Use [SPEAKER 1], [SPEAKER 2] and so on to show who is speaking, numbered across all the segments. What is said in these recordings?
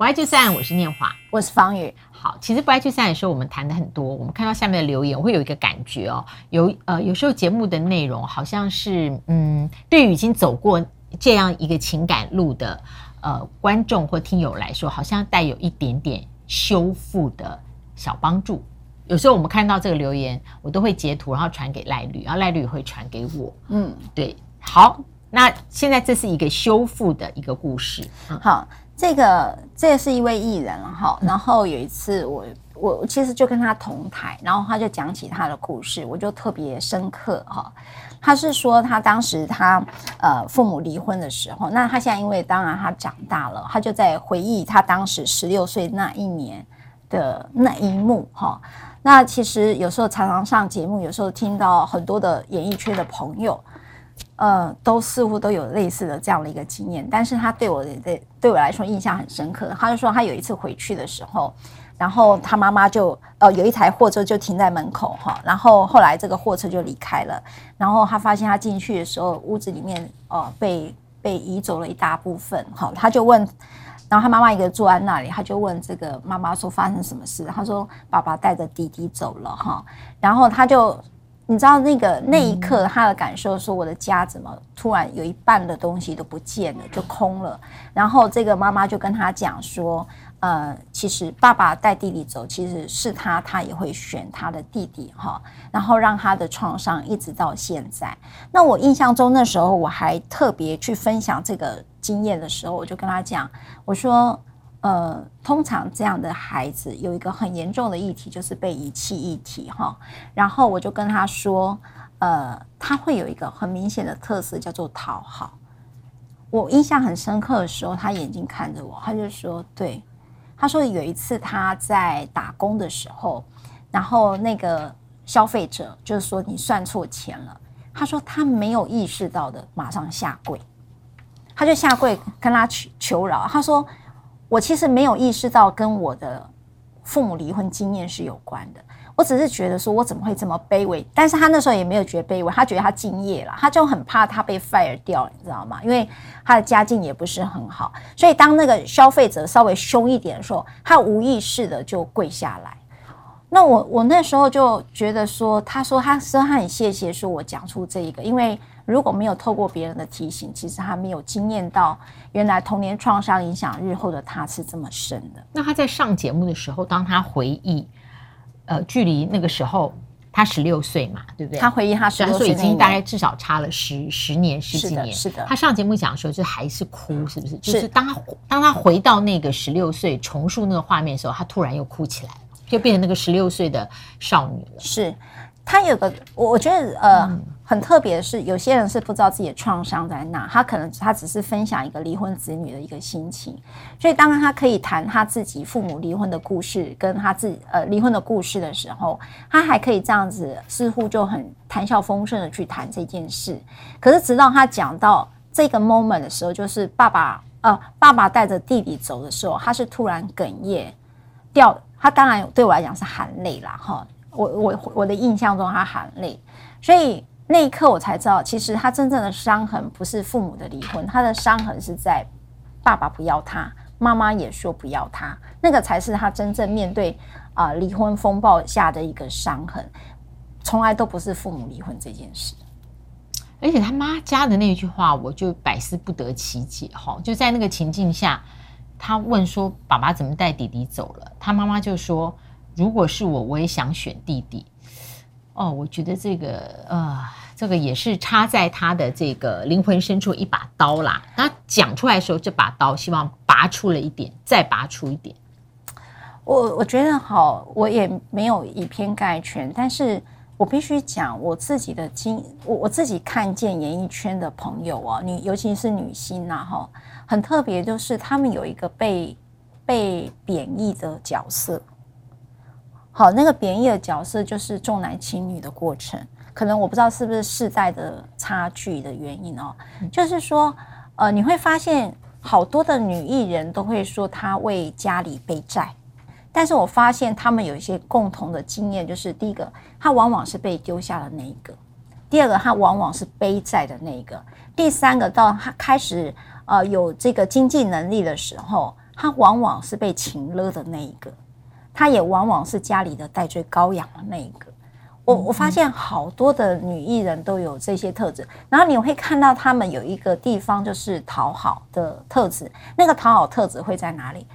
[SPEAKER 1] 不爱就散，我是念华，
[SPEAKER 2] 我是方宇。
[SPEAKER 1] 好，其实不爱就散的时候，我们谈的很多。我们看到下面的留言，我会有一个感觉哦，有呃，有时候节目的内容好像是嗯，对于已经走过这样一个情感路的呃观众或听友来说，好像带有一点点修复的小帮助。有时候我们看到这个留言，我都会截图，然后传给赖律，然后赖律也会传给我。嗯，对。好，那现在这是一个修复的一个故事。
[SPEAKER 2] 嗯、好。这个这是一位艺人哈，然后有一次我我其实就跟他同台，然后他就讲起他的故事，我就特别深刻哈。他是说他当时他呃父母离婚的时候，那他现在因为当然他长大了，他就在回忆他当时十六岁那一年的那一幕哈。那其实有时候常常上节目，有时候听到很多的演艺圈的朋友。呃，都似乎都有类似的这样的一个经验，但是他对我的对我来说印象很深刻。他就说他有一次回去的时候，然后他妈妈就呃有一台货车就停在门口哈，然后后来这个货车就离开了，然后他发现他进去的时候，屋子里面呃被被移走了一大部分哈，他就问，然后他妈妈一个坐在那里，他就问这个妈妈说发生什么事？他说爸爸带着弟弟走了哈，然后他就。你知道那个那一刻他的感受，说我的家怎么突然有一半的东西都不见了，就空了。然后这个妈妈就跟他讲说，呃，其实爸爸带弟弟走，其实是他，他也会选他的弟弟哈。然后让他的创伤一直到现在。那我印象中那时候我还特别去分享这个经验的时候，我就跟他讲，我说。呃，通常这样的孩子有一个很严重的议题，就是被遗弃议题哈。然后我就跟他说，呃，他会有一个很明显的特色，叫做讨好。我印象很深刻的时候，他眼睛看着我，他就说：“对。”他说有一次他在打工的时候，然后那个消费者就是说你算错钱了。他说他没有意识到的，马上下跪，他就下跪跟他求求饶。他说。我其实没有意识到跟我的父母离婚经验是有关的，我只是觉得说我怎么会这么卑微？但是他那时候也没有觉得卑微，他觉得他敬业了，他就很怕他被 fire 掉，你知道吗？因为他的家境也不是很好，所以当那个消费者稍微凶一点的时候，他无意识的就跪下来。那我我那时候就觉得说，他说他说他很谢谢说我讲出这一个，因为。如果没有透过别人的提醒，其实他没有经验到原来童年创伤影响日后的他是这么深的。
[SPEAKER 1] 那他在上节目的时候，当他回忆，呃，距离那个时候他十六岁嘛，对不对？
[SPEAKER 2] 他回忆他十六岁
[SPEAKER 1] 已经大概至少差了十十年十几年。
[SPEAKER 2] 是的，是的。
[SPEAKER 1] 他上节目讲的时候就还是哭，是不是？是。就是当他当他回到那个十六岁重述那个画面的时候，他突然又哭起来了，就变成那个十六岁的少女了。
[SPEAKER 2] 是。他有个，我我觉得呃、嗯、很特别的是，有些人是不知道自己的创伤在哪，他可能他只是分享一个离婚子女的一个心情，所以当他可以谈他自己父母离婚的故事，跟他自己呃离婚的故事的时候，他还可以这样子，似乎就很谈笑风生的去谈这件事。可是直到他讲到这个 moment 的时候，就是爸爸呃爸爸带着弟弟走的时候，他是突然哽咽掉，他当然对我来讲是含泪啦哈。我我我的印象中，他含泪，所以那一刻我才知道，其实他真正的伤痕不是父母的离婚，他的伤痕是在爸爸不要他，妈妈也说不要他，那个才是他真正面对啊、离婚风暴下的一个伤痕，从来都不是父母离婚这件事。
[SPEAKER 1] 而且他妈加的那句话，我就百思不得其解哈，就在那个情境下，他问说爸爸怎么带弟弟走了，他妈妈就说。如果是我，我也想选弟弟。哦，我觉得这个呃，这个也是插在他的这个灵魂深处一把刀啦。他讲出来的时候，这把刀希望拔出了一点，再拔出一点。
[SPEAKER 2] 我我觉得好，我也没有以偏概全，但是我必须讲我自己的经，我我自己看见演艺圈的朋友啊，女尤其是女星呐，哈，很特别，就是他们有一个被被贬义的角色。好，那个贬义的角色就是重男轻女的过程，可能我不知道是不是世代的差距的原因哦。就是说，呃，你会发现好多的女艺人都会说她为家里背债，但是我发现他们有一些共同的经验，就是第一个，她往往是被丢下的那一个；第二个，她往往是背债的那一个；第三个，到她开始呃有这个经济能力的时候。他往往是被情勒的那一个，他也往往是家里的代罪羔羊的那一个。我我发现好多的女艺人都有这些特质，然后你会看到他们有一个地方就是讨好的特质，那个讨好特质会在哪里？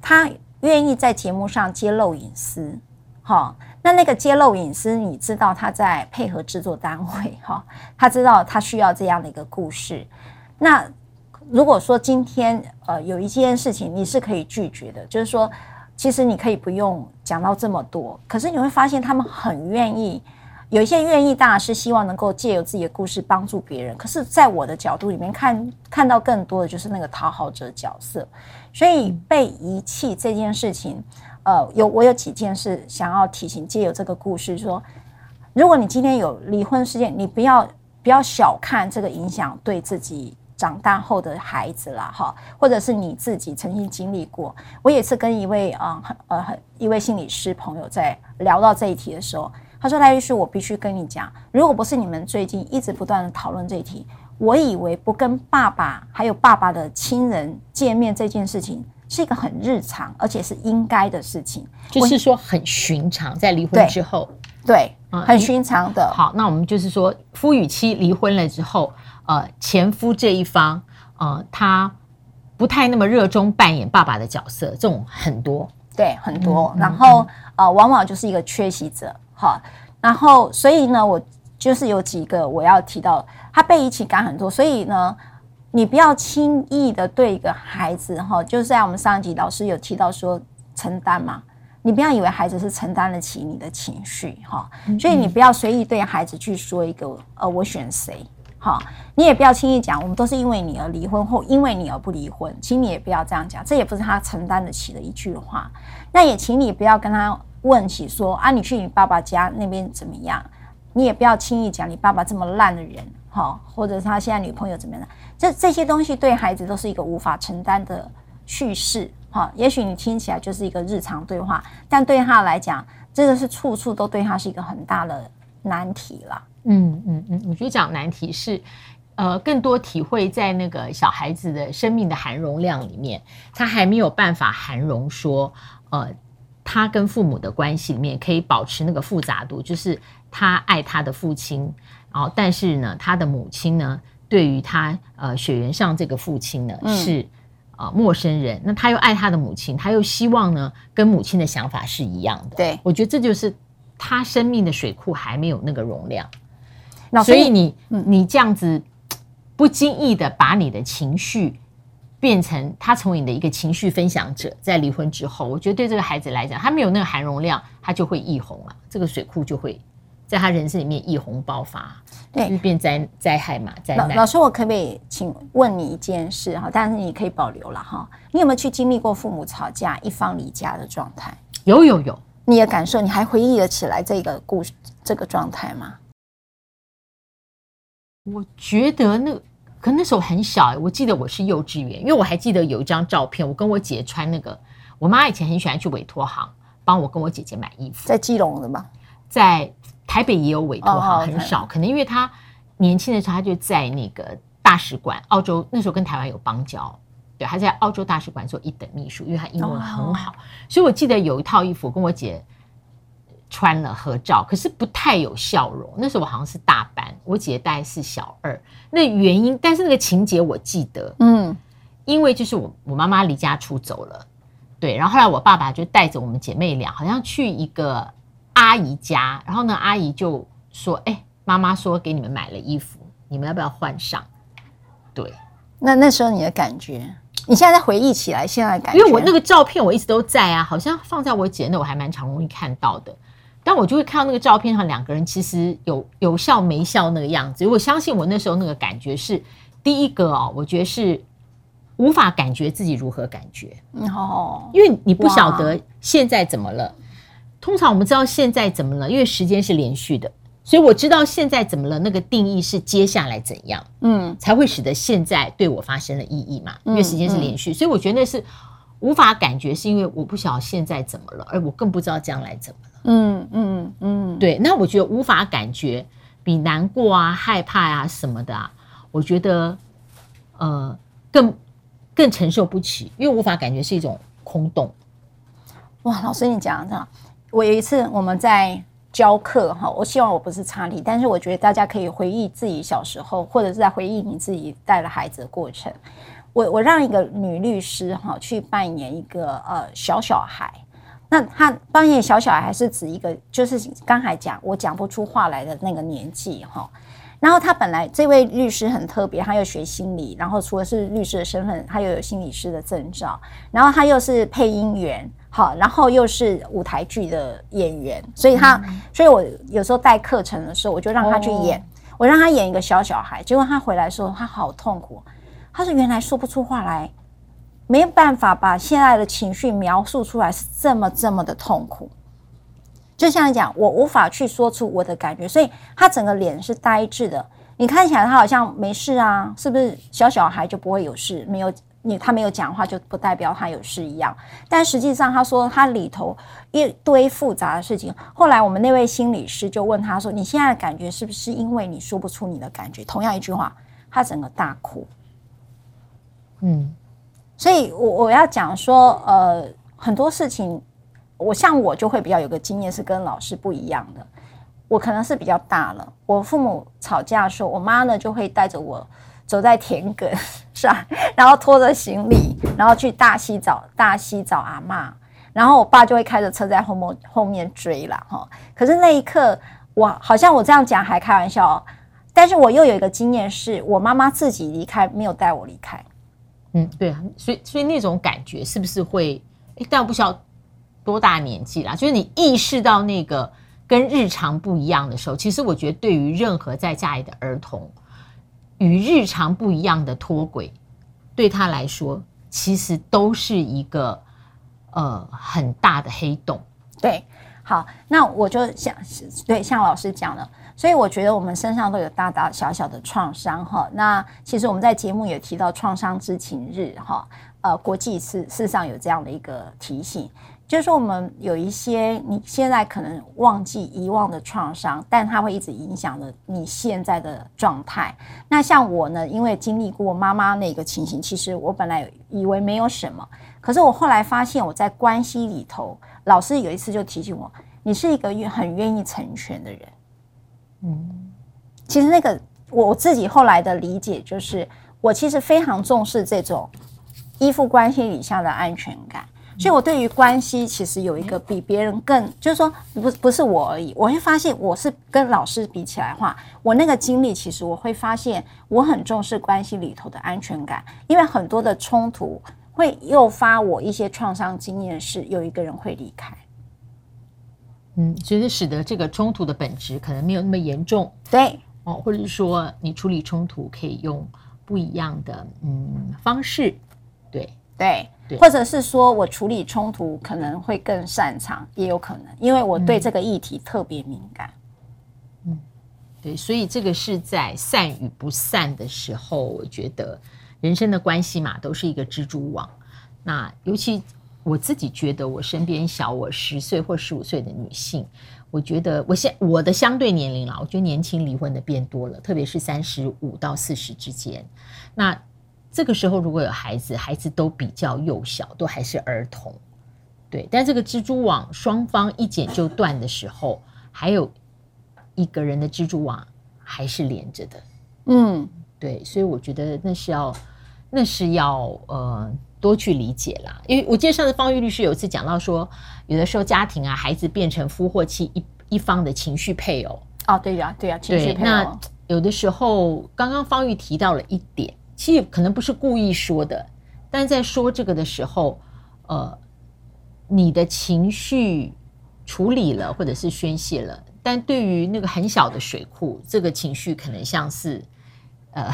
[SPEAKER 2] 他愿意在节目上揭露隐私，哈，那那个揭露隐私，你知道他在配合制作单位，哈，他知道他需要这样的一个故事。那如果说今天呃有一件事情你是可以拒绝的，就是说。其实你可以不用讲到这么多，可是你会发现他们很愿意，有一些愿意当然是希望能够借由自己的故事帮助别人。可是，在我的角度里面看，看到更多的就是那个讨好者角色。所以被遗弃这件事情，呃，有我有几件事想要提醒，借由这个故事说，如果你今天有离婚事件，你不要不要小看这个影响对自己。长大后的孩子啦，哈，或者是你自己曾经经历过。我也是跟一位啊，呃，一位心理师朋友在聊到这一题的时候，他说：“赖律师，我必须跟你讲，如果不是你们最近一直不断的讨论这一题，我以为不跟爸爸还有爸爸的亲人见面这件事情是一个很日常，而且是应该的事情，
[SPEAKER 1] 就是说很寻常，在离婚之后，
[SPEAKER 2] 对，对，很寻常的。
[SPEAKER 1] 好，那我们就是说，夫与妻离婚了之后。”呃，前夫这一方，呃，他不太那么热衷扮演爸爸的角色，这种很多，
[SPEAKER 2] 对，很多。嗯、然后、嗯，呃，往往就是一个缺席者，哈。然后，所以呢，我就是有几个我要提到，他被遗弃感很多，所以呢，你不要轻易的对一个孩子，哈，就是在我们上一集老师有提到说承担嘛，你不要以为孩子是承担得起你的情绪，哈、嗯。所以你不要随意对孩子去说一个，呃，我选谁。好，你也不要轻易讲，我们都是因为你而离婚，或因为你而不离婚，请你也不要这样讲，这也不是他承担得起的一句话。那也请你不要跟他问起说啊，你去你爸爸家那边怎么样？你也不要轻易讲你爸爸这么烂的人，哈，或者是他现在女朋友怎么样？这这些东西对孩子都是一个无法承担的叙事，哈。也许你听起来就是一个日常对话，但对他来讲，这个是处处都对他是一个很大的难题了。
[SPEAKER 1] 嗯嗯嗯，我觉得讲难题是，呃，更多体会在那个小孩子的生命的含容量里面，他还没有办法含容说，呃，他跟父母的关系里面可以保持那个复杂度，就是他爱他的父亲，然后但是呢，他的母亲呢，对于他呃血缘上这个父亲呢是呃陌生人，那他又爱他的母亲，他又希望呢跟母亲的想法是一样的，
[SPEAKER 2] 对，
[SPEAKER 1] 我觉得这就是他生命的水库还没有那个容量。所以你你这样子不经意的把你的情绪变成他成为你的一个情绪分享者，在离婚之后，我觉得对这个孩子来讲，他没有那个含容量，他就会溢红了，这个水库就会在他人生里面溢洪爆发，对，就变灾灾害嘛。灾难。老
[SPEAKER 2] 师，我可不可以请问你一件事哈？但是你可以保留了哈。你有没有去经历过父母吵架、一方离家的状态？
[SPEAKER 1] 有有有。
[SPEAKER 2] 你的感受，你还回忆得起来这个故事、这个状态吗？
[SPEAKER 1] 我觉得那可那时候很小，我记得我是幼稚园，因为我还记得有一张照片，我跟我姐穿那个。我妈以前很喜欢去委托行帮我跟我姐姐买衣服，
[SPEAKER 2] 在基隆的吗？
[SPEAKER 1] 在台北也有委托行，很少，可能因为她年轻的时候，她就在那个大使馆，澳洲那时候跟台湾有邦交，对，她在澳洲大使馆做一等秘书，因为她英文很好，所以我记得有一套衣服跟我姐。穿了合照，可是不太有笑容。那时候我好像是大班，我姐大概是小二。那原因，但是那个情节我记得，嗯，因为就是我我妈妈离家出走了，对，然后后来我爸爸就带着我们姐妹俩，好像去一个阿姨家，然后呢，阿姨就说：“哎，妈妈说给你们买了衣服，你们要不要换上？”对，
[SPEAKER 2] 那那时候你的感觉，你现在再回忆起来，现在的感觉，
[SPEAKER 1] 因为我那个照片我一直都在啊，好像放在我姐那，我还蛮常容易看到的。但我就会看到那个照片上两个人其实有有笑没笑那个样子。我相信我那时候那个感觉是第一个哦，我觉得是无法感觉自己如何感觉哦，因为你不晓得现在怎么了。通常我们知道现在怎么了，因为时间是连续的，所以我知道现在怎么了。那个定义是接下来怎样，嗯，才会使得现在对我发生了意义嘛？因为时间是连续，所以我觉得那是无法感觉，是因为我不晓得现在怎么了，而我更不知道将来怎么了。嗯嗯嗯，对，那我觉得无法感觉比难过啊、害怕啊什么的啊，我觉得呃更更承受不起，因为无法感觉是一种空洞。
[SPEAKER 2] 哇，老师你讲的，我有一次我们在教课哈，我希望我不是差题，但是我觉得大家可以回忆自己小时候，或者是在回忆你自己带了孩子的过程。我我让一个女律师哈去扮演一个呃小小孩，那她扮演小小孩是指一个就是刚才讲我讲不出话来的那个年纪哈。然后她本来这位律师很特别，她又学心理，然后除了是律师的身份，她又有心理师的证照，然后她又是配音员，好，然后又是舞台剧的演员，所以他，嗯、所以我有时候带课程的时候，我就让他去演，哦、我让他演一个小小孩，结果他回来说他好痛苦，他说原来说不出话来，没有办法把现在的情绪描述出来，是这么这么的痛苦。就像你讲，我无法去说出我的感觉，所以他整个脸是呆滞的。你看起来他好像没事啊，是不是？小小孩就不会有事，没有你他没有讲话就不代表他有事一样。但实际上他说他里头一堆复杂的事情。后来我们那位心理师就问他说：“你现在的感觉是不是因为你说不出你的感觉？”同样一句话，他整个大哭。嗯，所以我我要讲说，呃，很多事情。我像我就会比较有个经验是跟老师不一样的，我可能是比较大了。我父母吵架的时候，我妈呢就会带着我走在田埂上，然后拖着行李，然后去大溪找大溪找阿嬷，然后我爸就会开着车在后面后面追了哈。可是那一刻，我好像我这样讲还开玩笑，哦但是我又有一个经验是，我妈妈自己离开，没有带我离开。
[SPEAKER 1] 嗯，对啊，所以所以那种感觉是不是会？诶，但我不晓得。多大年纪啦？就是你意识到那个跟日常不一样的时候，其实我觉得对于任何在家里的儿童，与日常不一样的脱轨，对他来说，其实都是一个呃很大的黑洞。
[SPEAKER 2] 对，好，那我就想，对，像老师讲的，所以我觉得我们身上都有大大小小的创伤哈。那其实我们在节目也提到创伤知情日哈，呃，国际事事上有这样的一个提醒。就是说，我们有一些你现在可能忘记、遗忘的创伤，但它会一直影响着你现在的状态。那像我呢，因为经历过妈妈那个情形，其实我本来以为没有什么，可是我后来发现，我在关系里头，老师有一次就提醒我，你是一个很愿意成全的人。嗯，其实那个我自己后来的理解就是，我其实非常重视这种依附关系以下的安全感。所以，我对于关系其实有一个比别人更，就是说，不不是我而已。我会发现，我是跟老师比起来的话，我那个经历，其实我会发现，我很重视关系里头的安全感，因为很多的冲突会诱发我一些创伤经验，是有一个人会离开。
[SPEAKER 1] 嗯，所以使得这个冲突的本质可能没有那么严重。
[SPEAKER 2] 对，
[SPEAKER 1] 哦，或者是说，你处理冲突可以用不一样的嗯方式。对。
[SPEAKER 2] 对，或者是说我处理冲突可能会更擅长，也有可能，因为我对这个议题特别敏感。
[SPEAKER 1] 嗯，对，所以这个是在散与不散的时候，我觉得人生的关系嘛，都是一个蜘蛛网。那尤其我自己觉得，我身边小我十岁或十五岁的女性，我觉得我现我的相对年龄啦，我觉得年轻离婚的变多了，特别是三十五到四十之间。那这个时候如果有孩子，孩子都比较幼小，都还是儿童，对。但这个蜘蛛网双方一剪就断的时候，还有一个人的蜘蛛网还是连着的，嗯，对。所以我觉得那是要，那是要呃多去理解啦。因为我介绍的方玉律师有一次讲到说，有的时候家庭啊，孩子变成夫或妻一一方的情绪配偶。
[SPEAKER 2] 哦，对呀，对呀，情绪配偶。
[SPEAKER 1] 那有的时候，刚刚方玉提到了一点。其实可能不是故意说的，但在说这个的时候，呃，你的情绪处理了或者是宣泄了，但对于那个很小的水库，这个情绪可能像是呃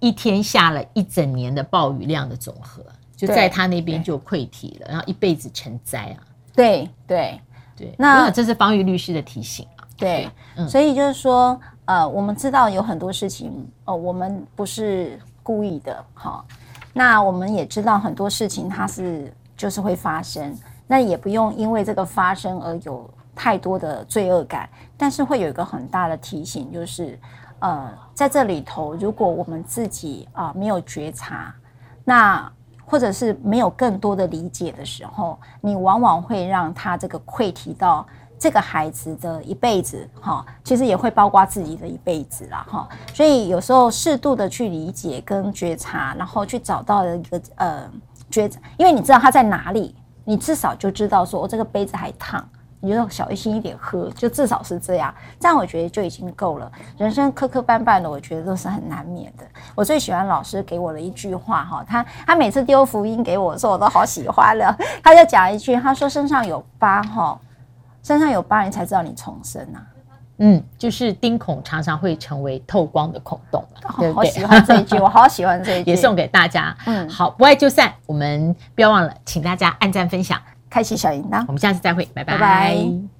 [SPEAKER 1] 一天下了一整年的暴雨量的总和，就在他那边就溃堤了，然后一辈子成灾啊！
[SPEAKER 2] 对对
[SPEAKER 1] 对，那这是方玉律师的提醒啊。
[SPEAKER 2] 对，嗯，所以就是说，呃，我们知道有很多事情，哦，我们不是。故意的，好，那我们也知道很多事情它是就是会发生，那也不用因为这个发生而有太多的罪恶感，但是会有一个很大的提醒，就是呃，在这里头，如果我们自己啊、没有觉察，那或者是没有更多的理解的时候，你往往会让他这个溃提到这个孩子的一辈子，哈，其实也会包括自己的一辈子啦，哈。所以有时候适度的去理解跟觉察，然后去找到了一个呃觉，因为你知道他在哪里，你至少就知道说，我这个杯子还烫。你就小心一点喝，就至少是这样，这样我觉得就已经够了。人生磕磕绊绊的，我觉得都是很难免的。我最喜欢老师给我的一句话哈，他他每次丢福音给我的时候，我都好喜欢了。他就讲一句，他说身上有疤哈，身上有疤，你才知道你重生啊。
[SPEAKER 1] 嗯，就是钉孔常常会成为透光的孔洞，对不对？
[SPEAKER 2] 好喜欢这一句，我好喜欢这一句，
[SPEAKER 1] 也送给大家。嗯，好，不爱就散，我们不要忘了，请大家按赞分享。
[SPEAKER 2] 开启小铃铛，
[SPEAKER 1] 我们下次再会，拜拜。
[SPEAKER 2] 拜拜。